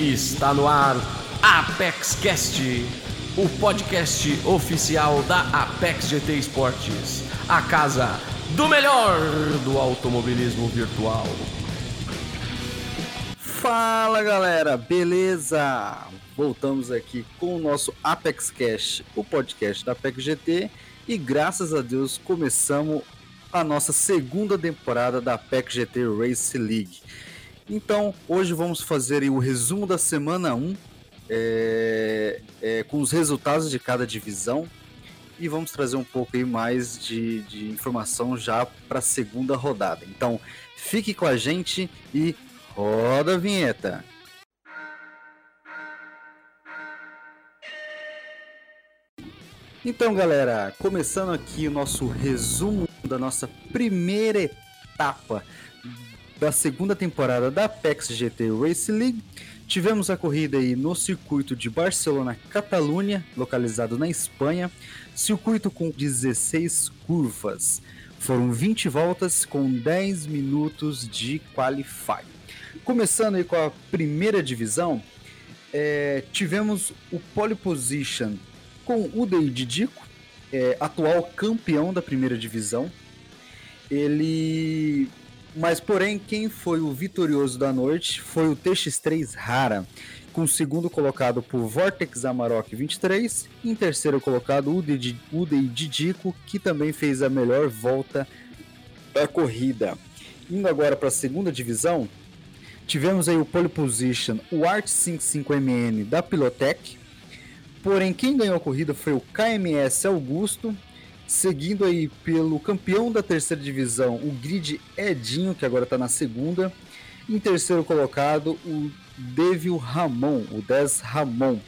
Está no ar Apex Cast, o podcast oficial da Apex GT Esportes, a casa do melhor do automobilismo virtual. Fala galera, beleza? Voltamos aqui com o nosso Apex Cash, o podcast da Apex GT, e graças a Deus começamos a nossa segunda temporada da Apex GT Race League. Então, hoje vamos fazer o resumo da semana 1, é, é, com os resultados de cada divisão, e vamos trazer um pouco aí mais de, de informação já para a segunda rodada. Então, fique com a gente e roda a vinheta. Então, galera, começando aqui o nosso resumo da nossa primeira etapa da segunda temporada da Apex GT Race League. Tivemos a corrida aí no circuito de Barcelona, Catalunha, localizado na Espanha. Circuito com 16 curvas. Foram 20 voltas com 10 minutos de qualify. Começando aí com a primeira divisão, é, tivemos o pole position com o Dei Didico, é, atual campeão da primeira divisão. Ele mas, porém, quem foi o vitorioso da noite foi o TX3 Rara, com o segundo colocado por Vortex Amarok 23, e em terceiro colocado o Udei Didico, que também fez a melhor volta da corrida. Indo agora para a segunda divisão, tivemos aí o pole position, o Art 55MN da Pilotec, porém quem ganhou a corrida foi o KMS Augusto, Seguindo aí pelo campeão da terceira divisão, o Grid Edinho, que agora está na segunda. Em terceiro colocado, o Devil Ramon, o 10 Ramon.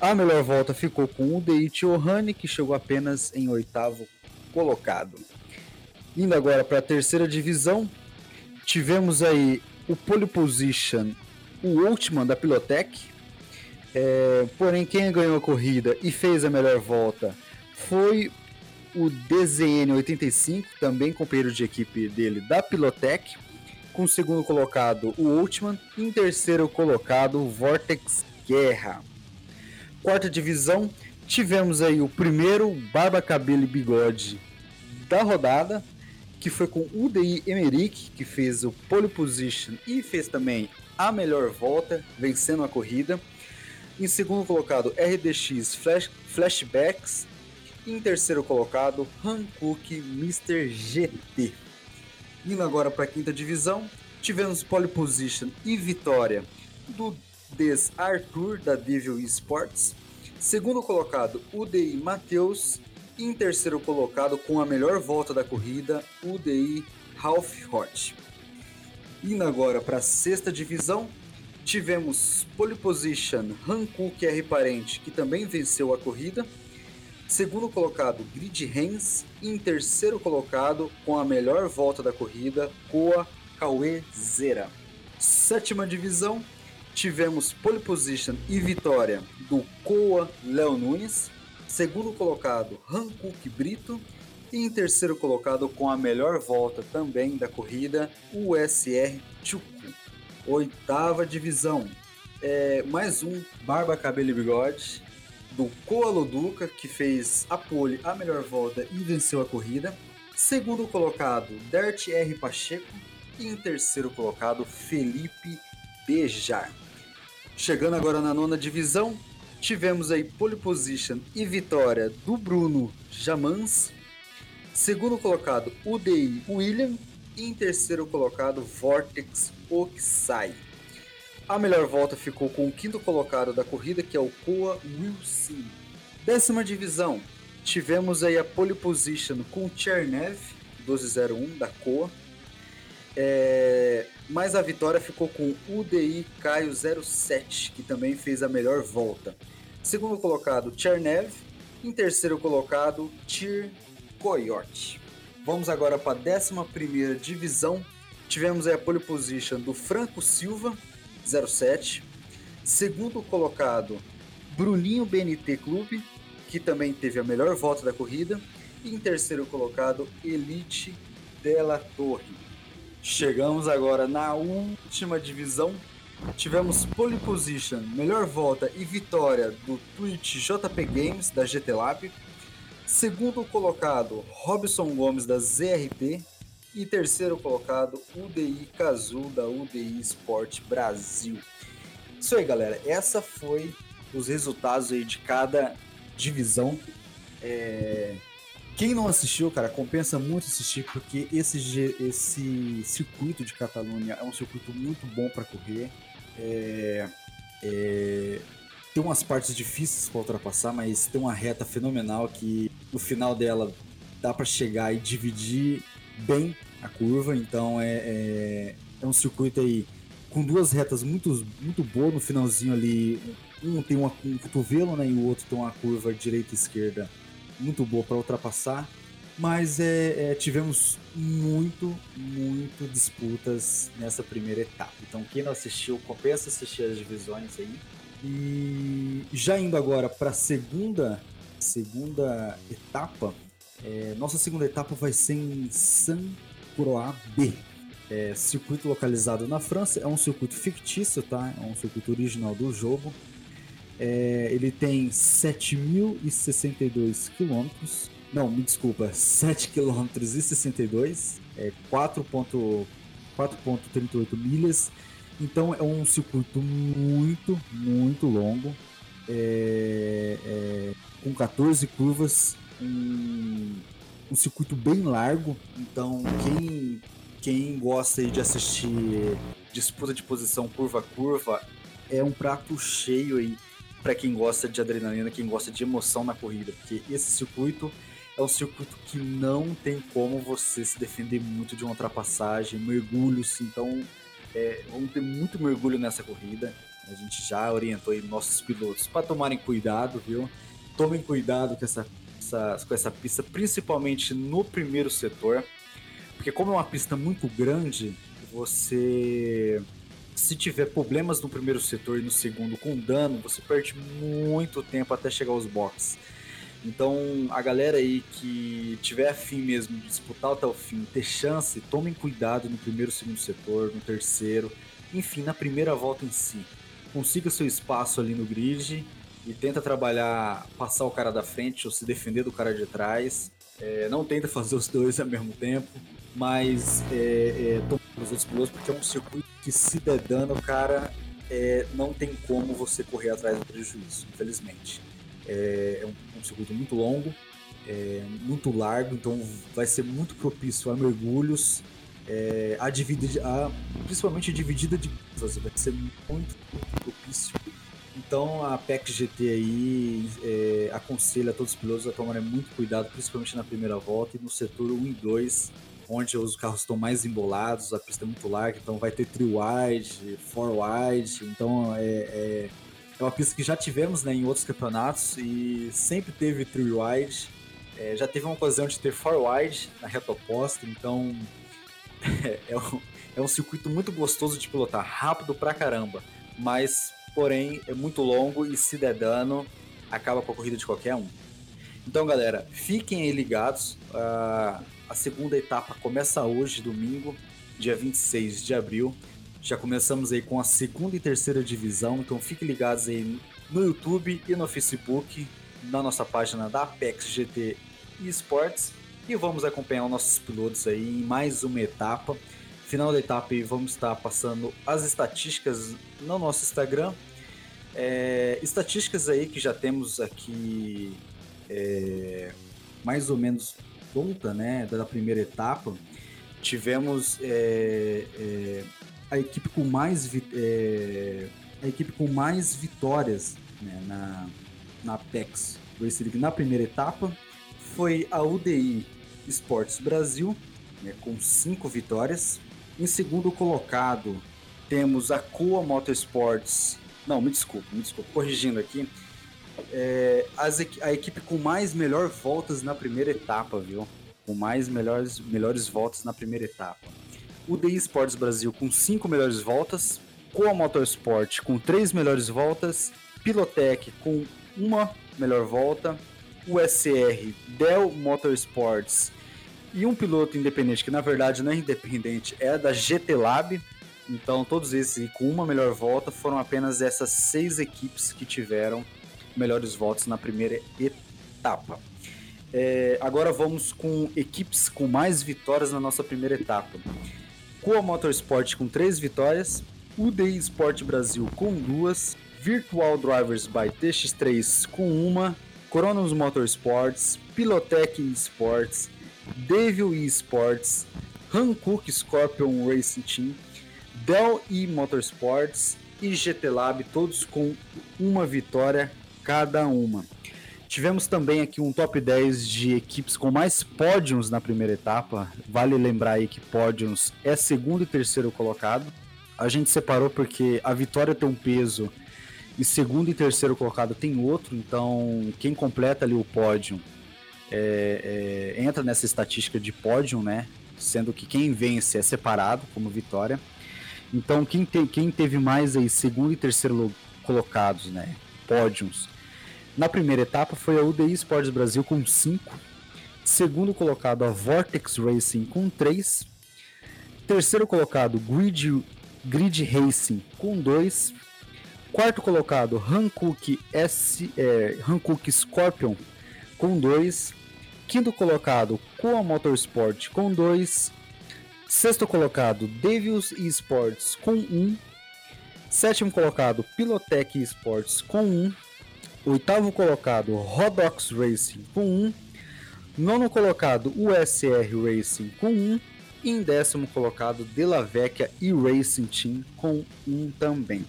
A melhor volta ficou com o Deit Ohane, que chegou apenas em oitavo colocado. Indo agora para a terceira divisão, tivemos aí o pole position, o Ultiman da Pilotec. É, porém, quem ganhou a corrida e fez a melhor volta foi o DZN85, também companheiro de equipe dele da Pilotec. Com o segundo colocado, o Ultiman. Em terceiro colocado, o Vortex Guerra. Quarta divisão, tivemos aí o primeiro Barba, Cabelo e Bigode da rodada, que foi com UDI Emerick, que fez o pole position e fez também a melhor volta, vencendo a corrida. Em segundo colocado, RDX Flash, Flashbacks em terceiro colocado, Hankook Mr. GT. Indo agora para a quinta divisão, tivemos pole position e vitória do Des Arthur da Devil Esports. Segundo colocado, UDI Matheus. Em terceiro colocado, com a melhor volta da corrida, UDI Ralph Hort. Indo agora para a sexta divisão, tivemos pole position Hankook R Parente, que também venceu a corrida. Segundo colocado, Grid Hens. E em terceiro colocado, com a melhor volta da corrida, Coa Cauê Zera. Sétima divisão, tivemos pole position e vitória do Coa Léo Nunes. Segundo colocado, Hankook Brito. E em terceiro colocado, com a melhor volta também da corrida, o SR Chuku. Oitava divisão, é, mais um Barba, Cabelo e Bigode do Coaloduca, que fez a pole a melhor volta e venceu a corrida. Segundo colocado, Dert R. Pacheco. E em terceiro colocado, Felipe Bejar. Chegando agora na nona divisão, tivemos aí pole position e vitória do Bruno Jamans. Segundo colocado, UDI William. E em terceiro colocado, Vortex Oxai. A melhor volta ficou com o quinto colocado da corrida, que é o Koa Wilson. Décima divisão, tivemos aí a pole position com Chernev, 1201 da Koa. É... Mas a vitória ficou com o UDI Caio 07, que também fez a melhor volta. Segundo colocado, Chernev. Em terceiro colocado, Tir Coyote. Vamos agora para a 11 divisão. Tivemos a pole position do Franco Silva, 07. Segundo colocado, Bruninho BNT Clube, que também teve a melhor volta da corrida. E em terceiro colocado, Elite Della Torre. Chegamos agora na última divisão. tivemos pole position, melhor volta e vitória do Twitch JP Games da GT Lab. Segundo colocado, Robson Gomes da ZRP. E terceiro colocado, UDI Cazu da UDI Sport Brasil. Isso aí, galera. Essa foi os resultados aí de cada divisão. É... Quem não assistiu, cara, compensa muito assistir, porque esse, esse circuito de Catalunha é um circuito muito bom para correr. É, é, tem umas partes difíceis para ultrapassar, mas tem uma reta fenomenal que no final dela dá para chegar e dividir bem a curva. Então é, é, é, um circuito aí com duas retas muito, muito boas no finalzinho ali. Um tem uma, um cotovelo né, e o outro tem uma curva direita e esquerda muito boa para ultrapassar, mas é, é, tivemos muito, muito disputas nessa primeira etapa. Então quem não assistiu, compensa assistir as divisões aí. E já indo agora para a segunda, segunda etapa, é, nossa segunda etapa vai ser em San Croix B. É, circuito localizado na França, é um circuito fictício, tá? É um circuito original do jogo. É, ele tem 7.062 quilômetros. Não, me desculpa, 7 km e 62, é 4.38 milhas. Então é um circuito muito, muito longo, é, é, com 14 curvas, um, um, circuito bem largo. Então quem, quem gosta de assistir disputa de posição curva a curva é um prato cheio aí para quem gosta de adrenalina, quem gosta de emoção na corrida, porque esse circuito é um circuito que não tem como você se defender muito de uma ultrapassagem, mergulhos, então é, vamos ter muito mergulho nessa corrida. A gente já orientou aí nossos pilotos para tomarem cuidado, viu? Tomem cuidado com essa, essa, com essa pista, principalmente no primeiro setor, porque como é uma pista muito grande, você se tiver problemas no primeiro setor e no segundo com dano, você perde muito tempo até chegar aos boxes. Então, a galera aí que tiver afim mesmo de disputar até o fim, ter chance, tomem cuidado no primeiro segundo setor, no terceiro, enfim, na primeira volta em si. Consiga seu espaço ali no grid e tenta trabalhar, passar o cara da frente ou se defender do cara de trás. É, não tenta fazer os dois ao mesmo tempo, mas é, é, os outros pilotos, porque é um circuito que se der dano, cara, é, não tem como você correr atrás do prejuízo, infelizmente. É, é um, um, circuito muito longo, é, muito largo, então vai ser muito propício a mergulhos, é, a a, principalmente a dividida de vai ser muito, então a PEC GT aí é, aconselha todos os pilotos a tomarem muito cuidado, principalmente na primeira volta e no setor 1 e 2, onde os carros estão mais embolados, a pista é muito larga, então vai ter three wide, four wide, então é, é, é, uma pista que já tivemos né, em outros campeonatos e sempre teve three wide, é, já teve uma ocasião de ter four wide na reta oposta, então é, um, é um circuito muito gostoso de pilotar, rápido pra caramba, mas porém é muito longo e se der dano, acaba com a corrida de qualquer um. Então, galera, fiquem aí ligados. Uh, a segunda etapa começa hoje, domingo, dia 26 de abril. Já começamos aí com a segunda e terceira divisão, então fiquem ligados aí no YouTube e no Facebook, na nossa página da Apex GT Esports. E vamos acompanhar os nossos pilotos aí em mais uma etapa final da etapa vamos estar passando as estatísticas no nosso Instagram. É, estatísticas aí que já temos aqui é, mais ou menos pronta, né, da primeira etapa. Tivemos é, é a equipe com mais é, a equipe com mais vitórias né, na na Apex Race League na primeira etapa foi a UDI Esportes Brasil né, com cinco vitórias. Em segundo colocado, temos a Coa Motorsports. Não, me desculpa, me desculpa, corrigindo aqui. É, as, a equipe com mais melhor voltas na primeira etapa, viu? Com mais melhores, melhores voltas na primeira etapa. O DI Sports Brasil com cinco melhores voltas. Coa Motorsport com três melhores voltas. Pilotec com uma melhor volta. O SR Dell Motorsports e um piloto independente, que na verdade não é independente, é da GT Lab, Então, todos esses, com uma melhor volta, foram apenas essas seis equipes que tiveram melhores votos na primeira etapa. É, agora vamos com equipes com mais vitórias na nossa primeira etapa. Coa Motorsport com três vitórias, UDI Sport Brasil com duas, Virtual Drivers by TX3 com uma, Cronos Motorsports, Pilotech Esports, Devil Esports, Hankook Scorpion Racing Team, Dell E Motorsports e GT Lab, todos com uma vitória cada uma. Tivemos também aqui um top 10 de equipes com mais pódios na primeira etapa. Vale lembrar aí que pódios é segundo e terceiro colocado. A gente separou porque a vitória tem um peso e segundo e terceiro colocado tem outro, então quem completa ali o pódio é, é, entra nessa estatística de pódio, né? Sendo que quem vence é separado como vitória. Então quem, te, quem teve mais aí segundo e terceiro colocados, né? Pódios. Na primeira etapa foi a UDI Sports Brasil com 5. Segundo colocado a Vortex Racing com 3. Terceiro colocado Grid, Grid Racing com 2. Quarto colocado Hankook, S, é, Hankook Scorpion com 2. Quinto colocado Coa Motorsport com 2. Sexto colocado Devils Esports com 1. Um. Sétimo colocado Pilotech Esports com 1. Um. Oitavo colocado Rodox Racing com 1. Um. Nono colocado USR Racing com 1. E em décimo colocado Della Vecchia e Racing Team com 1 também.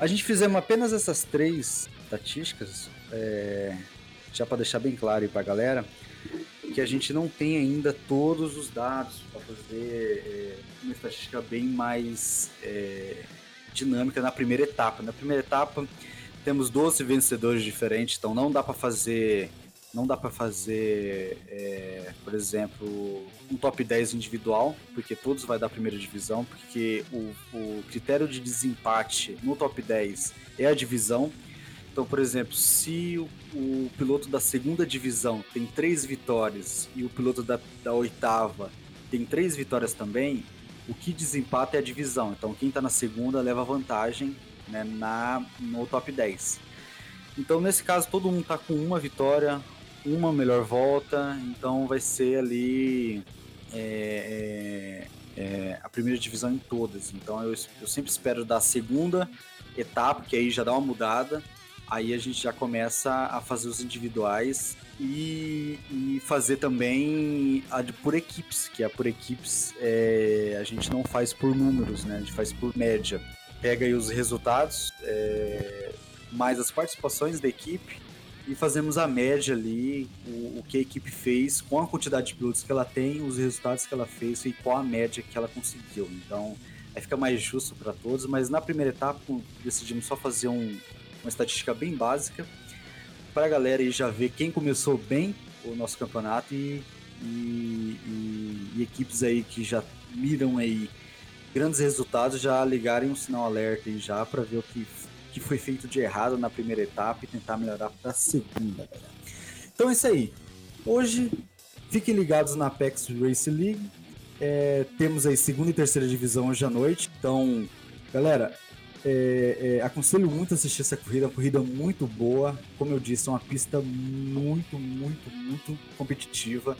A gente fizemos apenas essas três estatísticas, é, já para deixar bem claro aí para a galera, que a gente não tem ainda todos os dados para fazer é, uma estatística bem mais é, dinâmica na primeira etapa. Na primeira etapa temos 12 vencedores diferentes, então não dá para fazer não dá para fazer, é, por exemplo, um top 10 individual, porque todos vai dar primeira divisão, porque o, o critério de desempate no top 10 é a divisão. Então, por exemplo, se o, o, piloto da segunda divisão tem três vitórias e o piloto da, da oitava tem três vitórias também, o que desempata é a divisão. Então, quem está na segunda leva vantagem né, na, no top 10. Então, nesse caso, todo mundo está com uma vitória, uma melhor volta, então vai ser ali é, é, é, a primeira divisão em todas. Então, eu, eu sempre espero dar a segunda etapa, que aí já dá uma mudada aí a gente já começa a fazer os individuais e, e fazer também a de por equipes, que a por equipes é, a gente não faz por números, né? A gente faz por média. Pega aí os resultados, é, mais as participações da equipe e fazemos a média ali, o, o, que a equipe fez com a quantidade de pilotos que ela tem, os resultados que ela fez e qual a média que ela conseguiu. Então, aí fica mais justo para todos, mas na primeira etapa decidimos só fazer um, uma estatística bem básica para a galera já ver quem começou bem o nosso campeonato e, e, e, e, equipes aí que já miram aí grandes resultados já ligarem um sinal alerta aí já para ver o que, que foi feito de errado na primeira etapa e tentar melhorar para a segunda. Então é isso aí. Hoje fiquem ligados na Apex Race League. É, temos aí segunda e terceira divisão hoje à noite. Então, galera, é, é, aconselho muito assistir essa corrida, uma corrida muito boa. Como eu disse, é uma pista muito, muito, muito competitiva.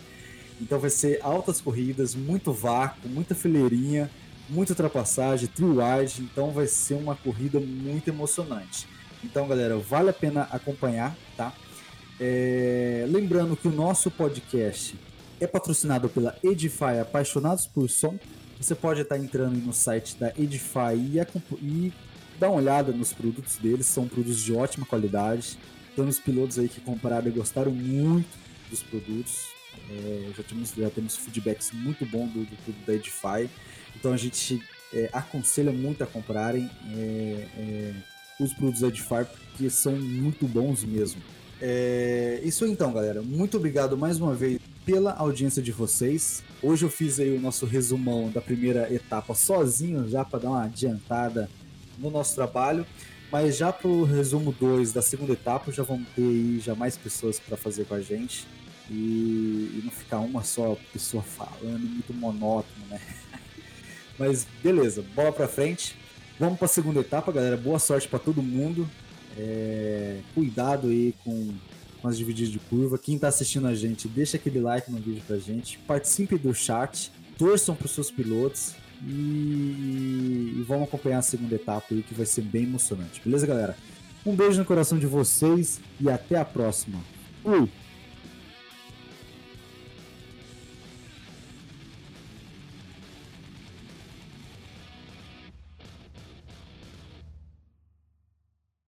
Então vai ser altas corridas, muito vácuo, muita fileirinha, muita ultrapassagem, trio. Então vai ser uma corrida muito emocionante. Então, galera, vale a pena acompanhar, tá? É, lembrando que o nosso podcast é patrocinado pela Edify Apaixonados por Som. Você pode estar entrando no site da Edify e dá uma olhada nos produtos deles, são produtos de ótima qualidade. Temos pilotos aí que compraram e gostaram muito dos produtos. É, já, temos, já temos feedbacks muito bons do, do produto da Edify. Então a gente é, aconselha muito a comprarem é, é os produtos da Edify porque são muito bons mesmo. É, isso então, galera. Muito obrigado mais uma vez pela audiência de vocês. Hoje eu fiz aí o nosso resumão da primeira etapa sozinho, já para dar uma adiantada no nosso trabalho. Mas já para o resumo 2 da segunda etapa, já vamos ter aí já mais pessoas para fazer com a gente. E, e, não ficar uma só pessoa falando, muito monótono, né? Mas beleza, bola pra frente. Vamos pra segunda etapa, galera. Boa sorte para todo mundo. É... Cuidado aí com, com as divididas de curva. Quem tá assistindo a gente, deixa aquele like no vídeo pra gente. Participe do chat. Torçam pros seus pilotos. E... e vamos acompanhar a segunda etapa aí que vai ser bem emocionante. Beleza, galera? Um beijo no coração de vocês e até a próxima. Fui!